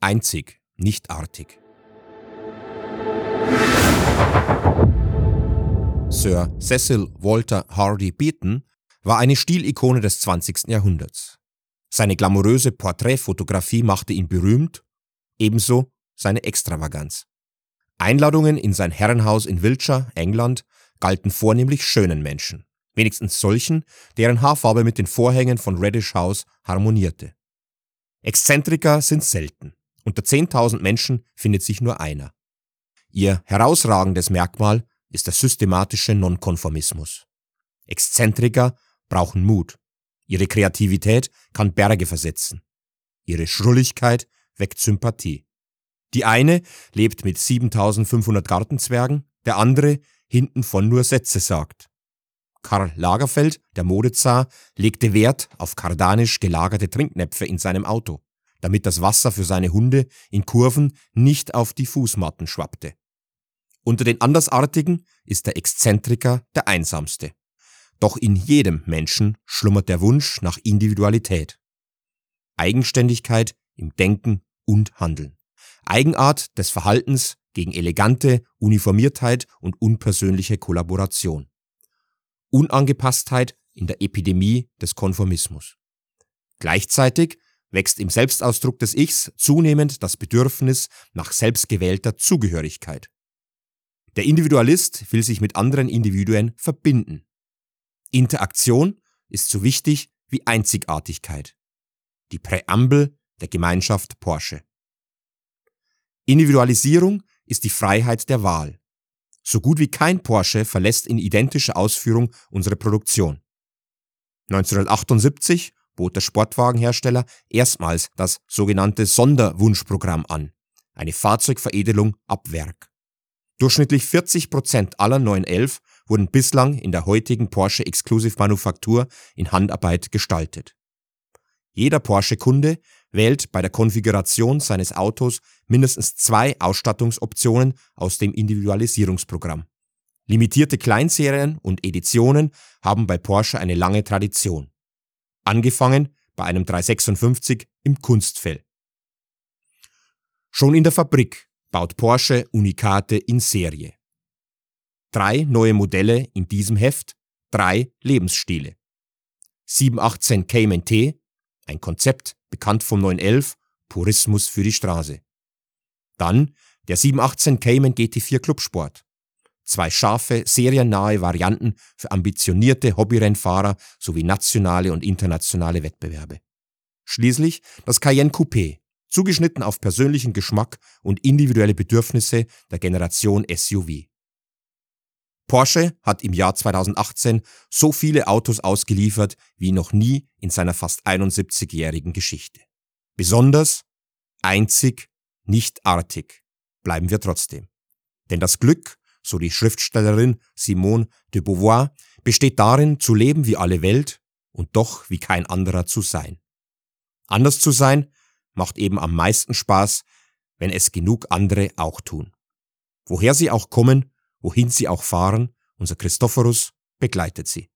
Einzig, nicht artig. Sir Cecil Walter Hardy Beaton war eine Stilikone des 20. Jahrhunderts. Seine glamouröse Porträtfotografie machte ihn berühmt, ebenso seine Extravaganz. Einladungen in sein Herrenhaus in Wiltshire, England, galten vornehmlich schönen Menschen, wenigstens solchen, deren Haarfarbe mit den Vorhängen von Reddish House harmonierte. Exzentriker sind selten. Unter 10.000 Menschen findet sich nur einer. Ihr herausragendes Merkmal ist der systematische Nonkonformismus. Exzentriker brauchen Mut. Ihre Kreativität kann Berge versetzen. Ihre Schrulligkeit weckt Sympathie. Die eine lebt mit 7500 Gartenzwergen, der andere hinten von nur Sätze sagt. Karl Lagerfeld, der Modezar, legte Wert auf kardanisch gelagerte Trinknäpfe in seinem Auto, damit das Wasser für seine Hunde in Kurven nicht auf die Fußmatten schwappte. Unter den Andersartigen ist der Exzentriker der einsamste. Doch in jedem Menschen schlummert der Wunsch nach Individualität. Eigenständigkeit im Denken und Handeln. Eigenart des Verhaltens gegen elegante Uniformiertheit und unpersönliche Kollaboration. Unangepasstheit in der Epidemie des Konformismus. Gleichzeitig wächst im Selbstausdruck des Ichs zunehmend das Bedürfnis nach selbstgewählter Zugehörigkeit. Der Individualist will sich mit anderen Individuen verbinden. Interaktion ist so wichtig wie Einzigartigkeit. Die Präambel der Gemeinschaft Porsche. Individualisierung ist die Freiheit der Wahl. So gut wie kein Porsche verlässt in identischer Ausführung unsere Produktion. 1978 bot der Sportwagenhersteller erstmals das sogenannte Sonderwunschprogramm an, eine Fahrzeugveredelung ab Werk. Durchschnittlich 40 Prozent aller 911 wurden bislang in der heutigen Porsche Exclusive Manufaktur in Handarbeit gestaltet. Jeder Porsche-Kunde wählt bei der Konfiguration seines Autos mindestens zwei Ausstattungsoptionen aus dem Individualisierungsprogramm. Limitierte Kleinserien und Editionen haben bei Porsche eine lange Tradition. Angefangen bei einem 356 im Kunstfell. Schon in der Fabrik baut Porsche Unikate in Serie. Drei neue Modelle in diesem Heft, drei Lebensstile. 718 Cayman T, ein Konzept bekannt vom 911, Purismus für die Straße. Dann der 718 Cayman GT4 Clubsport. Zwei scharfe, seriennahe Varianten für ambitionierte Hobbyrennfahrer sowie nationale und internationale Wettbewerbe. Schließlich das Cayenne Coupé, zugeschnitten auf persönlichen Geschmack und individuelle Bedürfnisse der Generation SUV. Porsche hat im Jahr 2018 so viele Autos ausgeliefert wie noch nie in seiner fast 71-jährigen Geschichte. Besonders, einzig, nicht artig bleiben wir trotzdem. Denn das Glück, so die Schriftstellerin Simone de Beauvoir, besteht darin, zu leben wie alle Welt und doch wie kein anderer zu sein. Anders zu sein macht eben am meisten Spaß, wenn es genug andere auch tun. Woher sie auch kommen, wohin sie auch fahren, unser Christophorus begleitet sie.